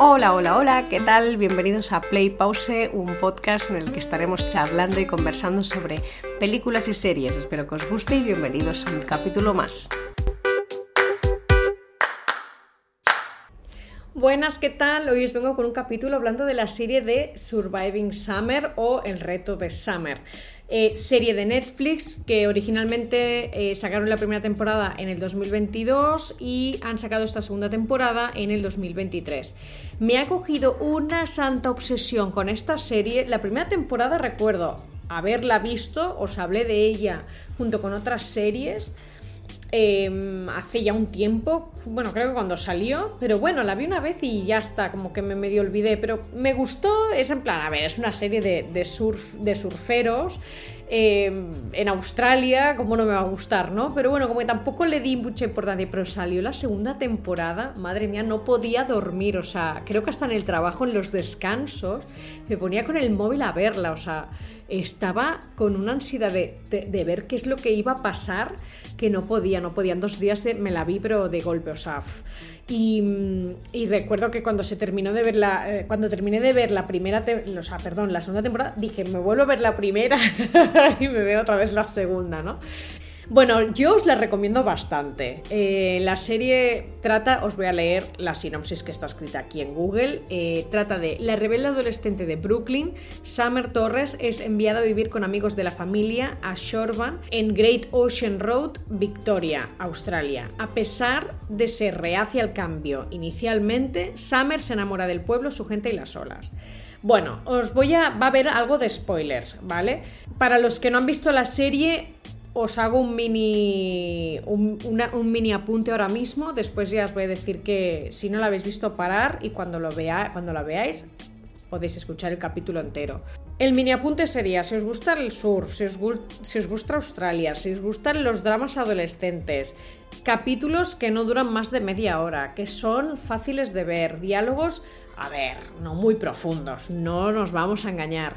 Hola, hola, hola, ¿qué tal? Bienvenidos a Play Pause, un podcast en el que estaremos charlando y conversando sobre películas y series. Espero que os guste y bienvenidos a un capítulo más. Buenas, ¿qué tal? Hoy os vengo con un capítulo hablando de la serie de Surviving Summer o El reto de Summer. Eh, serie de Netflix que originalmente eh, sacaron la primera temporada en el 2022 y han sacado esta segunda temporada en el 2023. Me ha cogido una santa obsesión con esta serie. La primera temporada recuerdo haberla visto, os hablé de ella junto con otras series. Em, hace ya un tiempo, bueno, creo que cuando salió, pero bueno, la vi una vez y ya está, como que me medio olvidé, pero me gustó, es en plan, a ver, es una serie de, surf, de surferos em, en Australia, como no me va a gustar, ¿no? Pero bueno, como tampoco le di mucha importancia, pero salió la segunda temporada, madre mía, no podía dormir, o sea, creo que hasta en el trabajo, en los descansos, me ponía con el móvil a verla, o sea, estaba con una ansiedad de, de ver qué es lo que iba a pasar que no podía, no podía. En dos días me la vi, pero de golpe, o sea. Y, recuerdo que cuando se terminó de ver la. Eh, cuando terminé de ver la primera. o sea, perdón, la segunda temporada, dije, me vuelvo a ver la primera y me veo otra vez la segunda, ¿no? Bueno, yo os la recomiendo bastante. Eh, la serie trata, os voy a leer la sinopsis que está escrita aquí en Google. Eh, trata de la rebelde adolescente de Brooklyn, Summer Torres, es enviada a vivir con amigos de la familia a Shorban en Great Ocean Road, Victoria, Australia. A pesar de ser reacia al cambio inicialmente, Summer se enamora del pueblo, su gente y las olas. Bueno, os voy a. va a haber algo de spoilers, ¿vale? Para los que no han visto la serie, os hago un mini, un, mini apunte ahora mismo. Después ya os voy a decir que si no lo habéis visto, parar y cuando, lo vea, cuando la veáis podéis escuchar el capítulo entero. El mini apunte sería, si os gusta el surf, si os, si os gusta Australia, si os gustan los dramas adolescentes, capítulos que no duran más de media hora, que son fáciles de ver, diálogos, a ver, no muy profundos, no nos vamos a engañar,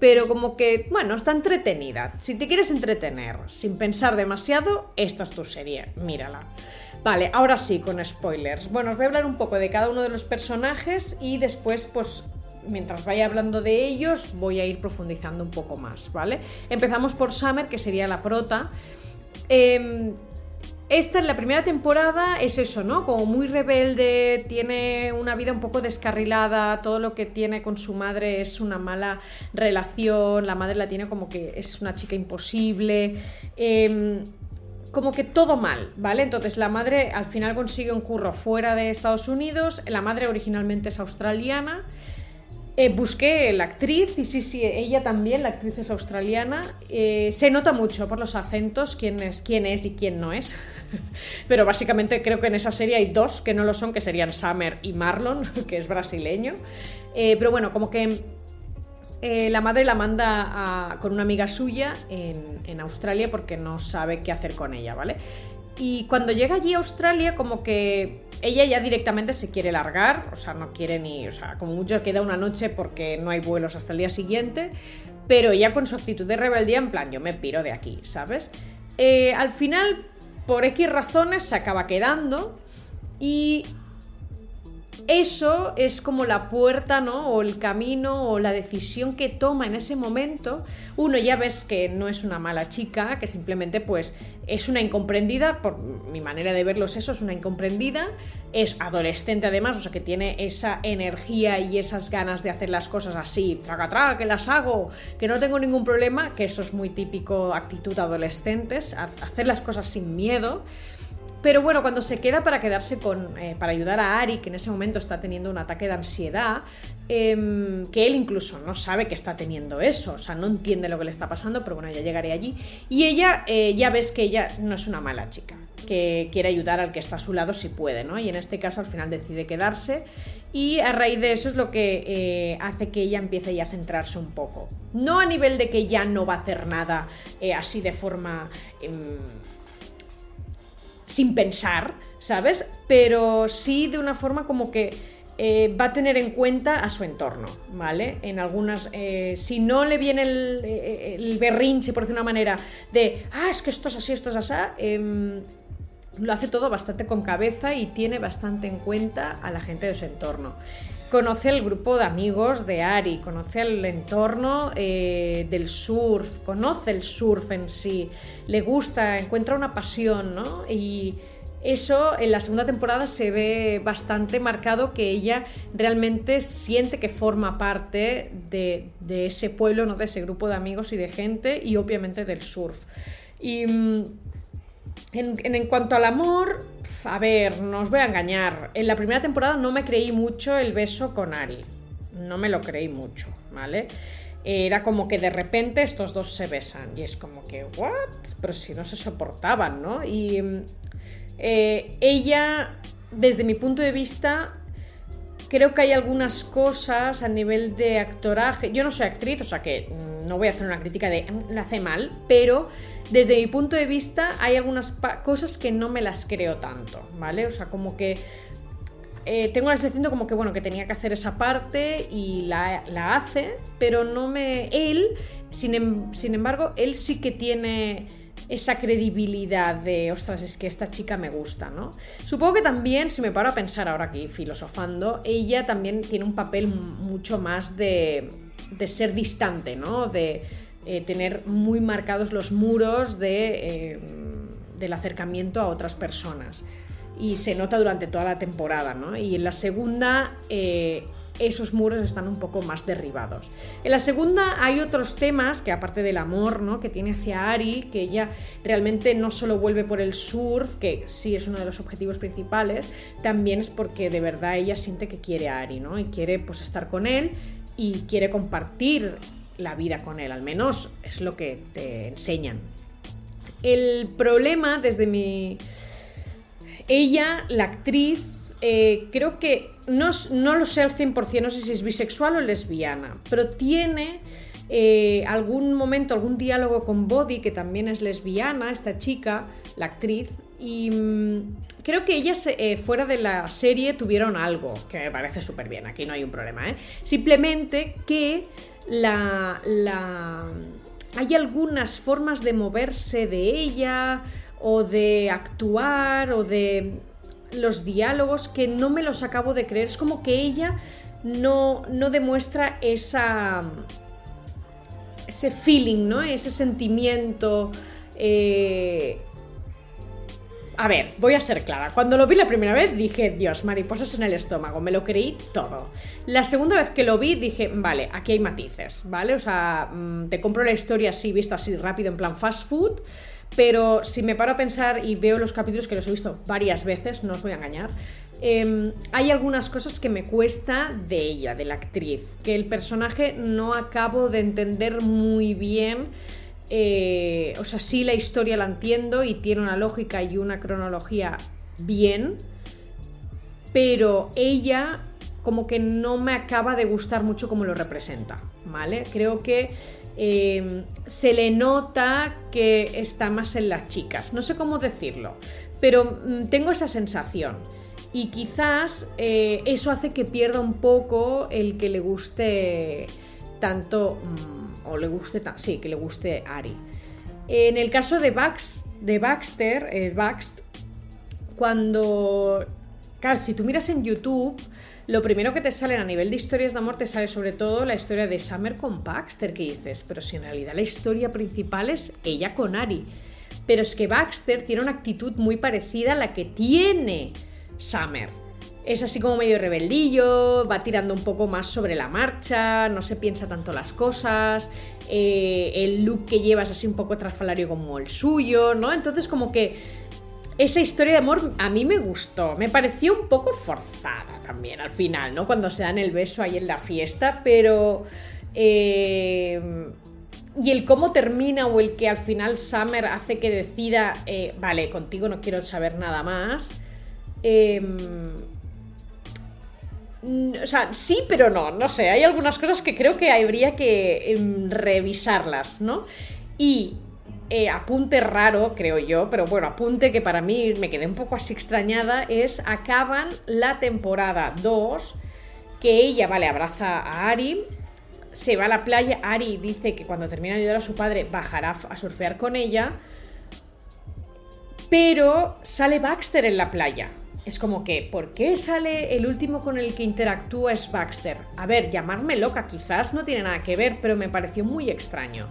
pero como que, bueno, está entretenida. Si te quieres entretener sin pensar demasiado, esta es tu serie, mírala. Vale, ahora sí, con spoilers. Bueno, os voy a hablar un poco de cada uno de los personajes y después, pues, mientras vaya hablando de ellos, voy a ir profundizando un poco más, ¿vale? Empezamos por Summer, que sería la prota. Eh, esta en la primera temporada es eso, ¿no? Como muy rebelde, tiene una vida un poco descarrilada, todo lo que tiene con su madre es una mala relación, la madre la tiene como que es una chica imposible. Em, como que todo mal, ¿vale? Entonces la madre al final consigue un curro fuera de Estados Unidos, la madre originalmente es australiana eh, busqué la actriz y sí, sí, ella también, la actriz es australiana. Eh, se nota mucho por los acentos quién es, quién es y quién no es. Pero básicamente creo que en esa serie hay dos que no lo son, que serían Summer y Marlon, que es brasileño. Eh, pero bueno, como que la madre la manda con una amiga suya en, en, Australia porque no sabe qué hacer con ella, ¿vale? Y cuando llega allí a Australia, como que ella ya directamente se quiere largar, o sea, no quiere ni, o sea, como mucho queda una noche porque no hay vuelos hasta el día siguiente, pero ella con su actitud de rebeldía, en plan, yo me piro de aquí, ¿sabes? Eh, al final, por X razones, se acaba quedando y eso es como la puerta, ¿no? O el camino o la decisión que toma en ese momento. Uno ya ves que no es una mala chica, que simplemente pues es una incomprendida, por mi manera de verlos eso, es una incomprendida, es adolescente además, o sea que tiene esa energía y esas ganas de hacer las cosas así, traga traga, que las hago, que no tengo ningún problema, que eso es muy típico actitud adolescentes, hacer las cosas sin miedo. Pero bueno, cuando se queda para quedarse con. Eh, para ayudar a Ari, que en ese momento está teniendo un ataque de ansiedad, em, que él incluso no sabe que está teniendo eso, o sea, no entiende lo que le está pasando, pero bueno, ya llegaré allí. Y ella, eh, ya ves que ella no es una mala chica, que quiere ayudar al que está a su lado si puede, ¿no? Y en este caso al final decide quedarse. Y a raíz de eso es lo que eh, hace que ella empiece ya a centrarse un poco. No a nivel de que ya no va a hacer nada así de forma em, sin pensar, ¿sabes? Pero sí de una forma como que eh, va a tener en cuenta a su entorno, ¿vale? En algunas, eh, si no le viene eh, el, berrinche, por decir una manera, de, ah, es que esto es así, esto es así, em, lo hace todo bastante con cabeza y tiene bastante en cuenta a la gente de su entorno. Conoce el grupo de amigos de Ari, conoce el entorno eh, del surf, conoce el surf en sí, le gusta, encuentra una pasión, ¿no? Y eso en la segunda temporada se ve bastante marcado que ella realmente siente que forma parte de, ese pueblo, ¿no? de ese grupo de amigos y de gente y obviamente del surf. Y mm, en, cuanto al amor, a ver, no os voy a engañar. En la primera temporada no me creí mucho el beso con Ari. No me lo creí mucho, ¿vale? Era como que de repente estos dos se besan. Y es como que, ¿what? Pero si no se soportaban, ¿no? Y mm, eh, ella, desde mi punto de vista, creo que hay algunas cosas a nivel de actoraje. Yo no soy actriz, o sea que no voy a hacer una crítica de mm, lo hace mal, pero desde mi punto de vista hay algunas cosas que no me las creo tanto, ¿vale? O sea, como que eh, tengo la sensación de como que, bueno, que tenía que hacer esa parte y la, hace, pero no me... Él, sin, em, sin embargo, él sí que tiene esa credibilidad de, ostras, es que esta chica me gusta, ¿no? Supongo que también, si me paro a pensar ahora aquí filosofando, ella también tiene un papel mucho más de, de ser distante, ¿no? De eh, tener muy marcados los muros de, eh, del acercamiento a otras personas. Y se nota durante toda la temporada, ¿no? Y en la segunda... Eh, esos muros están un poco más derribados. En la segunda hay otros temas que aparte del amor ¿no? que tiene hacia Ari, que ella realmente no solo vuelve por el surf, que sí es uno de los objetivos principales, también es porque de verdad ella siente que quiere a Ari, ¿no? Y quiere pues estar con él y quiere compartir la vida con él, al menos es lo que te enseñan. El problema desde mi... Ella, la actriz, eh, creo que no, no, lo sé al 100%, no sé si es bisexual o lesbiana, pero tiene eh, algún momento, algún diálogo con Body, que también es lesbiana, esta chica, la actriz, y mm, creo que ellas eh, fuera de la serie tuvieron algo, que me parece súper bien, aquí no hay un problema. Simplemente que la, la... hay algunas formas de moverse de ella o de actuar o de los diálogos que no me los acabo de creer. Es como que ella no, no demuestra esa, ese feeling, ¿no? Ese sentimiento. Eh, a ver, voy a ser clara. Cuando lo vi la primera vez dije, Dios, mariposas en el estómago, me lo creí todo. La segunda vez que lo vi dije, vale, aquí hay matices, ¿vale? O sea, mm, te compro la historia así, vista así rápido, en plan fast food. Pero si me paro a pensar y veo los capítulos que los he visto varias veces, no os voy a engañar, em, hay algunas cosas que me cuesta de ella, de la actriz, que el personaje no acabo de entender muy bien. Eh, o sea, sí la historia la entiendo y tiene una lógica y una cronología bien, pero ella como que no me acaba de gustar mucho como lo representa, ¿vale? Creo que Em, se le nota que está más en las chicas. No sé cómo decirlo, pero mm, tengo esa sensación. Y quizás eh, eso hace que pierda un poco el que le guste tanto, mm, o le guste, sí, que le guste Ari. En el caso de, de Baxter, el cuando, claro, si tú miras en YouTube, lo primero que te sale a nivel de historias de amor te sale sobre todo la historia de Summer con Baxter, que dices, pero si en realidad la historia principal es ella con Ari. Pero es que Baxter tiene una actitud muy parecida a la que tiene Summer. Es así como medio rebeldillo, va tirando un poco más sobre la marcha, no se piensa tanto las cosas, eh, el look que lleva es así un poco trasfalario como el suyo, ¿no? Entonces como que esa historia de amor a mí me gustó. Me pareció un poco forzada también al final, ¿no? Cuando se dan el beso ahí en la fiesta, pero... Eh, y el cómo termina o el que al final Summer hace que decida, eh, vale, contigo no quiero saber nada más. Em, o sea, sí, pero no, no sé, hay algunas cosas que creo que habría que em, revisarlas, ¿no? Y eh, apunte raro, creo yo, pero bueno, apunte que para mí me quedé un poco así extrañada, es acaban la temporada 2, que ella, vale, abraza a Ari, se va a la playa, Ari dice que cuando termina de ayudar a su padre bajará a surfear con ella, pero sale Baxter en la playa. Es como que, ¿por qué sale el último con el que interactúa es Baxter? A ver, llamarme loca quizás no tiene nada que ver, pero me pareció muy extraño.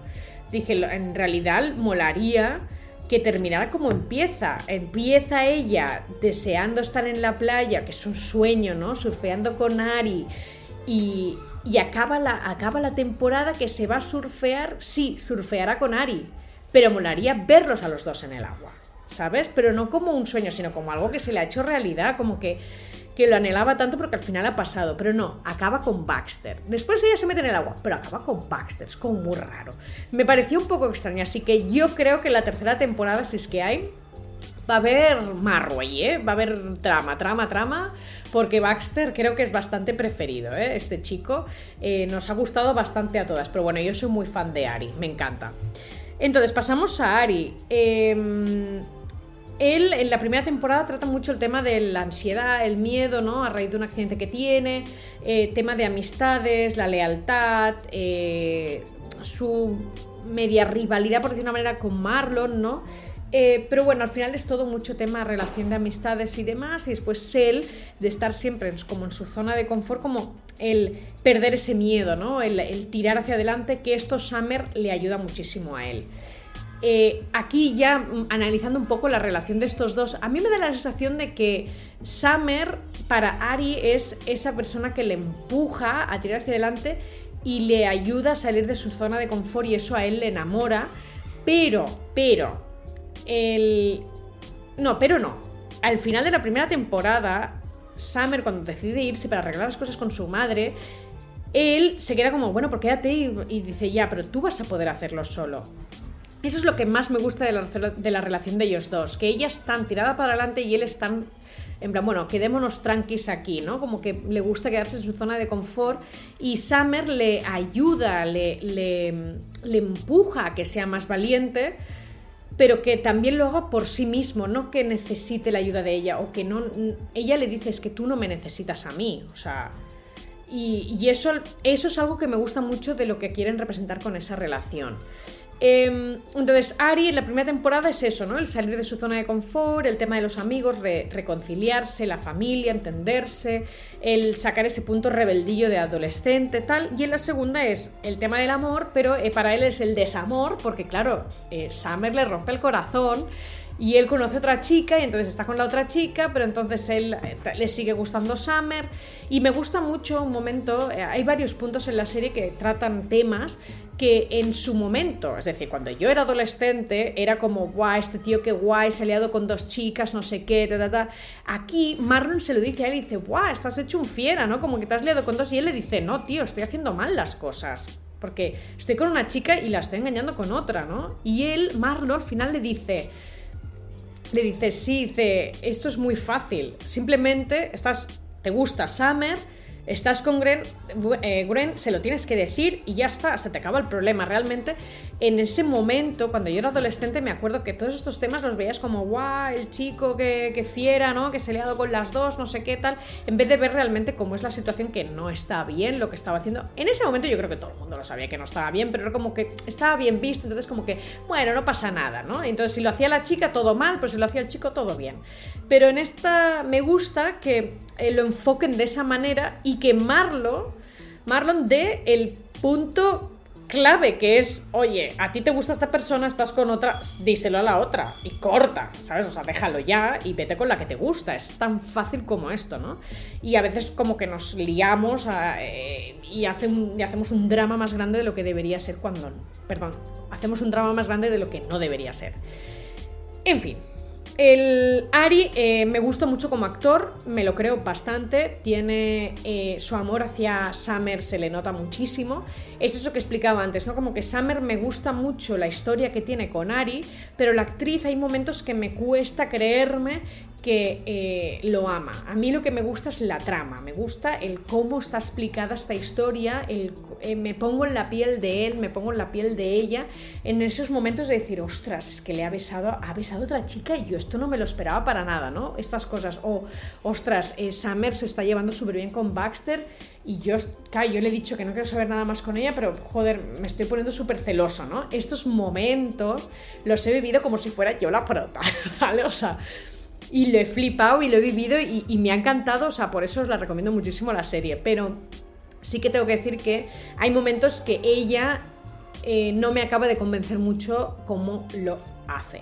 Dije, en realidad molaría que terminara como empieza. Empieza ella deseando estar en la playa, que es un sueño, ¿no? Surfeando con Ari. Y, acaba, la, acaba la temporada que se va a surfear, sí, surfeará con Ari. Pero molaría verlos a los dos en el agua. ¿Sabes? Pero no como un sueño, sino como algo que se le ha hecho realidad, como que, que lo anhelaba tanto porque al final ha pasado. Pero no, acaba con Baxter. Después ella se mete en el agua, pero acaba con Baxter, es como muy raro. Me pareció un poco extraño, así que yo creo que la tercera temporada, si es que hay, va a haber Marway, ¿eh? Va a haber trama, trama, trama, porque Baxter creo que es bastante preferido, ¿eh? Este chico eh, nos ha gustado bastante a todas, pero bueno, yo soy muy fan de Ari, me encanta. Entonces, pasamos a Ari. Eh, él en la primera temporada trata mucho el tema de la ansiedad, el miedo, ¿no? A raíz de un accidente que tiene, eh, tema de amistades, la lealtad, eh, su media rivalidad, por decir una manera, con Marlon, ¿no? Eh, pero bueno, al final es todo mucho tema relación de amistades y demás, y después él de estar siempre como en su zona de confort, como el perder ese miedo, ¿no? El, el tirar hacia adelante, que esto Summer le ayuda muchísimo a él. Eh, aquí ya mm, analizando un poco la relación de estos dos, a mí me da la sensación de que Summer para Ari es esa persona que le empuja a tirar hacia adelante y le ayuda a salir de su zona de confort y eso a él le enamora, pero, pero, el... No, pero no. Al final de la primera temporada, Summer cuando decide irse para arreglar las cosas con su madre, él se queda como, bueno, pues quédate y, y dice, ya, pero tú vas a poder hacerlo solo. Eso es lo que más me gusta de la, relación de ellos dos, que ella es tan tirada para adelante y él es tan en plan, bueno, quedémonos tranquis aquí, ¿no? Como que le gusta quedarse en su zona de confort y Summer le ayuda, le, le, le, empuja a que sea más valiente, pero que también lo haga por sí mismo, no que necesite la ayuda de ella o que no... Ella le dice, es que tú no me necesitas a mí, o sea... Y, y eso, eso es algo que me gusta mucho de lo que quieren representar con esa relación. Em, entonces, Ari en la primera temporada es eso, ¿no? El salir de su zona de confort, el tema de los amigos, reconciliarse, la familia, entenderse, el sacar ese punto rebeldillo de adolescente, tal. Y en la segunda es el tema del amor, pero eh, para él es el desamor, porque claro, eh, Summer le rompe el corazón y él conoce a otra chica y entonces está con la otra chica, pero entonces él eh, le sigue gustando Summer. Y me gusta mucho un momento, eh, hay varios puntos en la serie que tratan temas que en su momento, es decir, cuando yo era adolescente, era como, guau, este tío que guay, se ha liado con dos chicas, no sé qué, ta, ta, ta. Aquí Marlon se lo dice a él y dice, guau, estás hecho un fiera, ¿no? Como que te has liado con dos y él le dice, no, tío, estoy haciendo mal las cosas. Porque estoy con una chica y la estoy engañando con otra, ¿no? Y él, Marlon, al final le dice, le dices, sí, dice, esto es muy fácil. Simplemente estás, te gusta Summer estás con Gren, eh, Gren, se lo tienes que decir y ya está, se te acaba el problema. Realmente, en ese momento, cuando yo era adolescente, me acuerdo que todos estos temas los veías como, guau, el chico que, que fiera, ¿no? Que se le ha dado con las dos, no sé qué tal, en vez de ver realmente cómo es la situación que no está bien lo que estaba haciendo. En ese momento yo creo que todo el mundo lo sabía que no estaba bien, pero era como que estaba bien visto, entonces como que, bueno, no pasa nada, ¿no? Entonces si lo hacía la chica, todo mal, pero si lo hacía el chico, todo bien. Pero en esta me gusta que eh, lo enfoquen de esa manera y que Marlon, Marlon dé el punto clave que es, oye, a ti te gusta esta persona, estás con otra, díselo a la otra y corta, ¿sabes? O sea, déjalo ya y vete con la que te gusta. Es tan fácil como esto, ¿no? Y a veces como que nos liamos eh, y, y hacemos un drama más grande de lo que debería ser cuando... Perdón, hacemos un drama más grande de lo que no debería ser. En fin, el Ari eh, me gusta mucho como actor, me lo creo bastante, tiene eh, su amor hacia Summer, se le nota muchísimo. Es eso que explicaba antes, ¿no? Como que Summer me gusta mucho la historia que tiene con Ari, pero la actriz hay momentos que me cuesta creerme que eh, lo ama. A mí lo que me gusta es la trama, me gusta el cómo está explicada esta historia, eh, me pongo en la piel de él, me pongo en la piel de ella, en esos momentos de decir, ostras, es que le ha besado, ha besado a otra chica y yo esto no me lo esperaba para nada, ¿no? Estas cosas, o, ostras, eh, Summer se está llevando súper bien con Baxter y yo, claro, yo le he dicho que no quiero saber nada más con ella, pero joder, me estoy poniendo súper celoso, ¿no? Estos momentos los he vivido como si fuera yo la prota, ¿vale? O sea y lo he flipado y lo he vivido y, me ha encantado, o sea, por eso os la recomiendo muchísimo la serie, pero sí que tengo que decir que hay momentos que ella eh, no me acaba de convencer mucho cómo lo hace.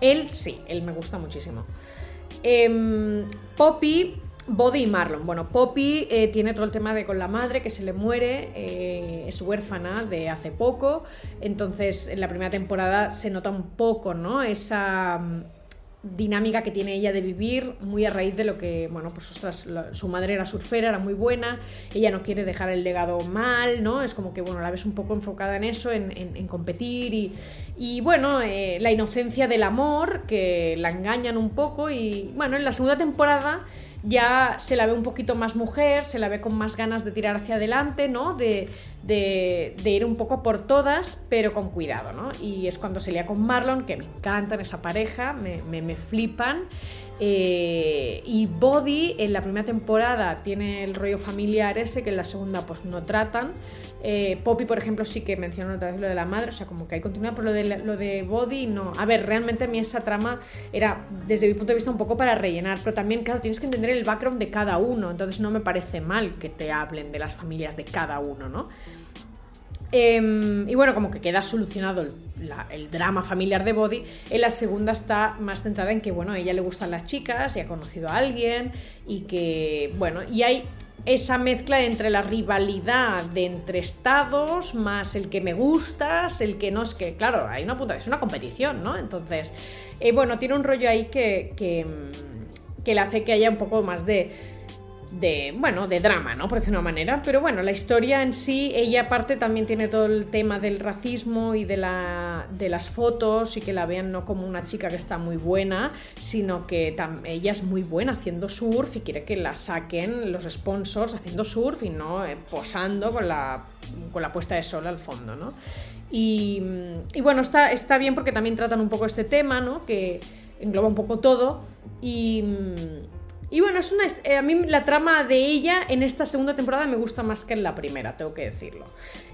Él sí, él me gusta muchísimo. Em, Poppy, Body y Marlon. Bueno, Poppy eh, tiene todo el tema de con la madre que se le muere, eh, es huérfana de hace poco, entonces en la primera temporada se nota un poco, ¿no? Esa dinámica que tiene ella de vivir, muy a raíz de lo que, bueno, pues ostras, su madre era surfera, era muy buena, ella no quiere dejar el legado mal, ¿no? Es como que, bueno, la ves un poco enfocada en eso, en, competir y, y bueno, eh, la inocencia del amor, que la engañan un poco y, bueno, en la segunda temporada ya se la ve un poquito más mujer, se la ve con más ganas de tirar hacia adelante, ¿no? De, de, ir un poco por todas, pero con cuidado, ¿no? Y es cuando se lía con Marlon, que me encantan esa pareja, me, me, flipan. Eh, y Body en la primera temporada tiene el rollo familiar ese que en la segunda pues no tratan. Eh, Poppy, por ejemplo, sí que mencionó otra vez lo de la madre, o sea, como que hay continuidad, pero lo de, lo de Body no. A ver, realmente a mí esa trama era, desde mi punto de vista, un poco para rellenar, pero también, claro, tienes que entender el background de cada uno, entonces no me parece mal que te hablen de las familias de cada uno, ¿no? Em, y bueno, como que queda solucionado el, drama familiar de Body. En la segunda está más centrada en que, bueno, a ella le gustan las chicas y ha conocido a alguien y que, bueno, y hay esa mezcla entre la rivalidad de entre estados más el que me gustas, el que no es que, claro, hay una punta, es una competición, ¿no? Entonces, eh, bueno, tiene un rollo ahí que, que, que le hace que haya un poco más de de, bueno, de drama, ¿no? Por decirlo de una manera. Pero bueno, la historia en sí, ella aparte también tiene todo el tema del racismo y de, la, de las fotos y que la vean no como una chica que está muy buena, sino que ella es muy buena haciendo surf y quiere que la saquen los sponsors haciendo surf y no eh, posando con la, con la puesta de sol al fondo, ¿no? Y, y bueno, está, está bien porque también tratan un poco este tema, ¿no? Que engloba un poco todo y y bueno, es una, eh, a mí la trama de ella en esta segunda temporada me gusta más que en la primera, tengo que decirlo.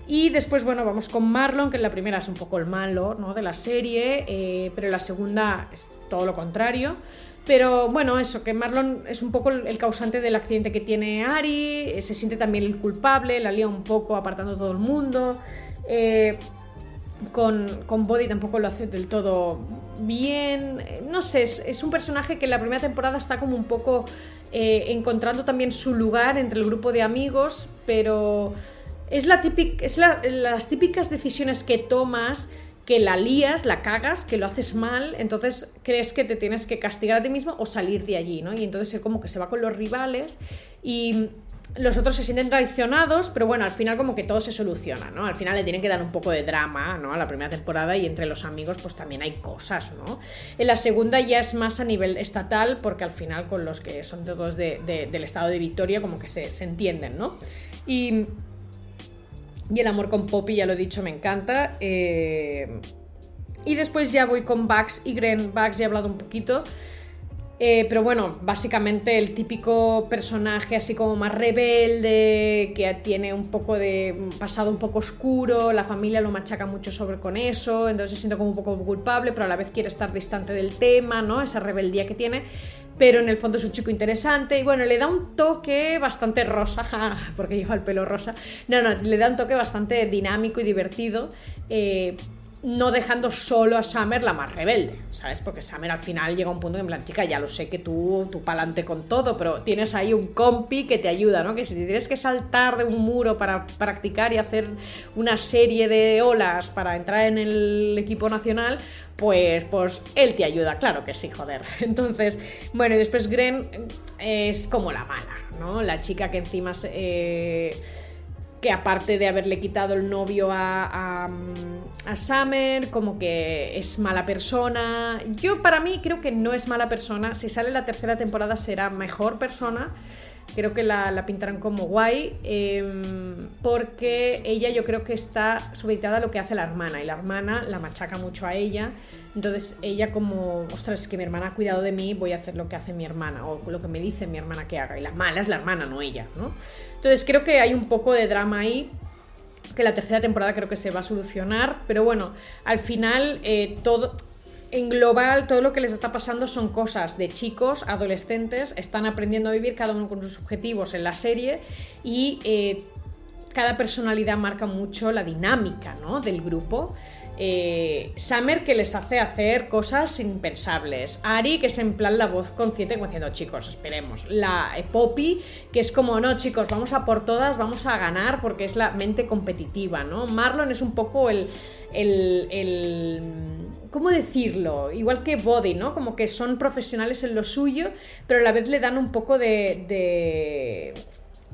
Y después, bueno, vamos con Marlon, que en la primera es un poco el malo ¿no? de la serie, eh, pero en la segunda es todo lo contrario. Pero bueno, eso, que Marlon es un poco el causante del accidente que tiene Ari, eh, se siente también el culpable, la lía un poco apartando a todo el mundo. Con, con Body tampoco lo hace del todo bien, no sé, es, un personaje que en la primera temporada está como un poco eh, encontrando también su lugar entre el grupo de amigos, pero es, la es las típicas decisiones que tomas que la lías, la cagas, que lo haces mal, entonces crees que te tienes que castigar a ti mismo o salir de allí, ¿no? Y entonces como que se va con los rivales y los otros se sienten traicionados, pero bueno, al final como que todo se soluciona, ¿no? Al final le tienen que dar un poco de drama, ¿no? A la primera temporada y entre los amigos pues también hay cosas, ¿no? En la segunda ya es más a nivel estatal porque al final con los que son todos del estado de Victoria como que se, entienden, ¿no? Y, y, el amor con Poppy, ya lo he dicho, me encanta. Eh, y después ya voy con Bugs y Gren. Bugs ya he hablado un poquito. Eh, pero bueno, básicamente el típico personaje así como más rebelde, que tiene un poco de pasado un poco oscuro, la familia lo machaca mucho sobre con eso, entonces se siente como un poco culpable, pero a la vez quiere estar distante del tema, ¿no? Esa rebeldía que tiene, pero en el fondo es un chico interesante y bueno, le da un toque bastante rosa, porque lleva el pelo rosa, no, no, le da un toque bastante dinámico y divertido. Eh, no dejando solo a Summer la más rebelde, ¿sabes? Porque Summer al final llega a un punto en plan, chica, ya lo sé que tú, tú pa'lante con todo, pero tienes ahí un compi que te ayuda, ¿no? Que si tienes que saltar de un muro para practicar y hacer una serie de olas para entrar en el equipo nacional, pues, pues él te ayuda, claro que sí, joder. Entonces, bueno, y después Gren es como la mala, ¿no? La chica que encima... Eh, que aparte de haberle quitado el novio a, a, Summer, como que es mala persona. Yo para mí creo que no es mala persona. Si sale la tercera temporada será mejor persona creo que la, pintarán como guay, em, porque ella yo creo que está supeditada a lo que hace la hermana, y la hermana la machaca mucho a ella, entonces ella como, ostras, es que mi hermana ha cuidado de mí, voy a hacer lo que hace mi hermana, o lo que me dice mi hermana que haga, y la mala es la hermana, no ella, ¿no? Entonces creo que hay un poco de drama ahí, que la tercera temporada creo que se va a solucionar, pero bueno, al final eh, todo en global todo lo que les está pasando son cosas de chicos, adolescentes, están aprendiendo a vivir cada uno con sus objetivos en la serie y eh, cada personalidad marca mucho la dinámica ¿no? del grupo. Eh, Summer que les hace hacer cosas impensables. Ari que es en plan la voz consciente como diciendo chicos, esperemos. La eh, Poppy que es como no chicos, vamos a por todas, vamos a ganar porque es la mente competitiva, ¿no? Marlon es un poco el, el, ¿cómo decirlo? Igual que Body, ¿no? Como que son profesionales en lo suyo, pero a la vez le dan un poco de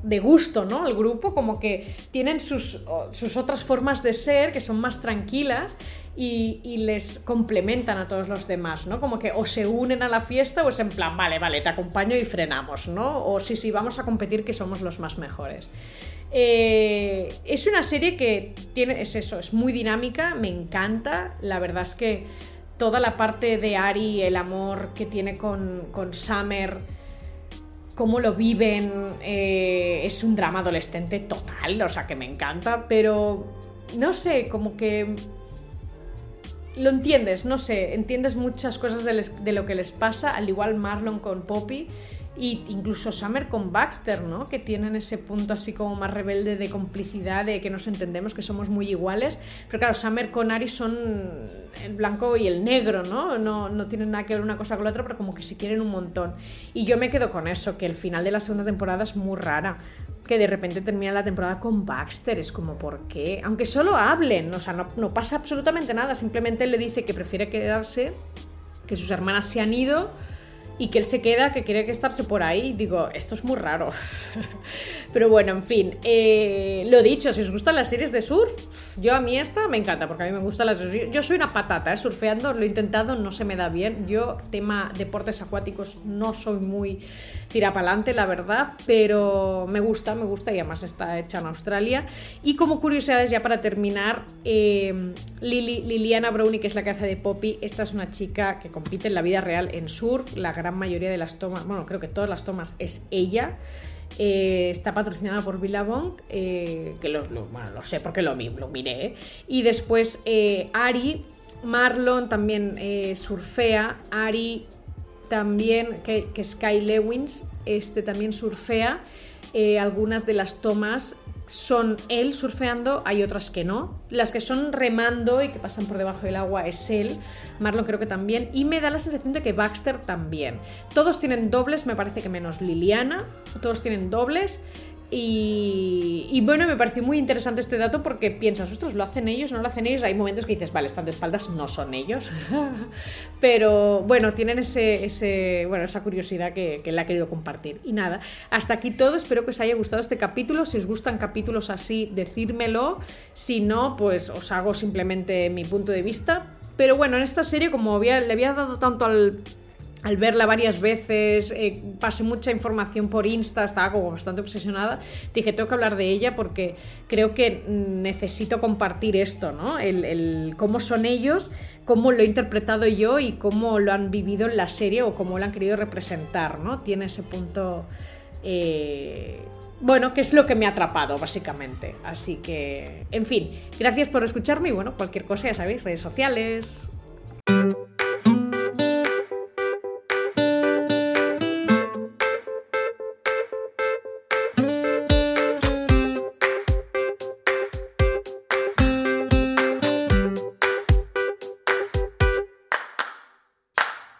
de gusto, ¿no? Al grupo, como que tienen sus, sus, otras formas de ser que son más tranquilas y, les complementan a todos los demás, ¿no? Como que o se unen a la fiesta o es en plan, vale, vale, te acompaño y frenamos, ¿no? O sí, sí, vamos a competir que somos los más mejores. Eh, es una serie que tiene, es eso, es muy dinámica, me encanta, la verdad es que toda la parte de Ari, el amor que tiene con, con Summer, cómo lo viven, eh, es un drama adolescente total, o sea que me encanta, pero no sé, como que lo entiendes, no sé, entiendes muchas cosas de, de, lo que les pasa, al igual Marlon con Poppy, y incluso Summer con Baxter, ¿no? Que tienen ese punto así como más rebelde de complicidad, de que nos entendemos, que somos muy iguales. Pero claro, Summer con Ari son el blanco y el negro, ¿no? ¿no? No tienen nada que ver una cosa con la otra, pero como que se quieren un montón. Y yo me quedo con eso, que el final de la segunda temporada es muy rara. Que de repente termina la temporada con Baxter, es como, ¿por qué? Aunque solo hablen, o sea, no, no pasa absolutamente nada, simplemente él le dice que prefiere quedarse, que sus hermanas se han ido y que él se queda, que quiere que estarse por ahí. Digo, esto es muy raro. Pero bueno, en fin, eh, lo dicho, si os gustan las series de surf, yo a mí esta me encanta, porque a mí me gustan las... Yo soy una patata, ¿eh? surfeando, lo he intentado, no se me da bien. Yo, tema deportes acuáticos, no soy muy tirapalante, la verdad, pero me gusta, me gusta y además está hecha en Australia. Y como curiosidades, ya para terminar, eh, Liliana Brownie, que es la que hace de Poppy, esta es una chica que compite en la vida real en surf, la gran mayoría de las tomas, bueno, creo que todas las tomas es ella. Eh, está patrocinada por Billabong, eh, que lo, bueno, lo sé porque lo, lo miré. Y después Ari, Marlon también surfea, Ari también que, Sky Lewins este también surfea. Eh, algunas de las tomas son él surfeando, hay otras que no. Las que son remando y que pasan por debajo del agua es él. Marlon creo que también. Y me da la sensación de que Baxter también. Todos tienen dobles, me parece que menos Liliana. Todos tienen dobles. Y, bueno, me pareció muy interesante este dato porque piensas, ostras, ¿lo hacen ellos? ¿No lo hacen ellos? Hay momentos que dices, vale, están de espaldas, no son ellos. Pero bueno, tienen ese, ese, bueno, esa curiosidad que, que le ha querido compartir. Y nada, hasta aquí todo. Espero que os haya gustado este capítulo. Si os gustan capítulos así, decírmelo. Si no, pues os hago simplemente mi punto de vista. Pero bueno, en esta serie, como le había dado tanto al al verla varias veces, eh, pasé mucha información por Insta, estaba como bastante obsesionada, dije, tengo que hablar de ella porque creo que necesito compartir esto, ¿no? El, cómo son ellos, cómo lo he interpretado yo y cómo lo han vivido en la serie o cómo lo han querido representar, ¿no? Tiene ese punto... Eh, bueno, que es lo que me ha atrapado, básicamente. Así que, en fin, gracias por escucharme y bueno, cualquier cosa, ya sabéis, redes sociales,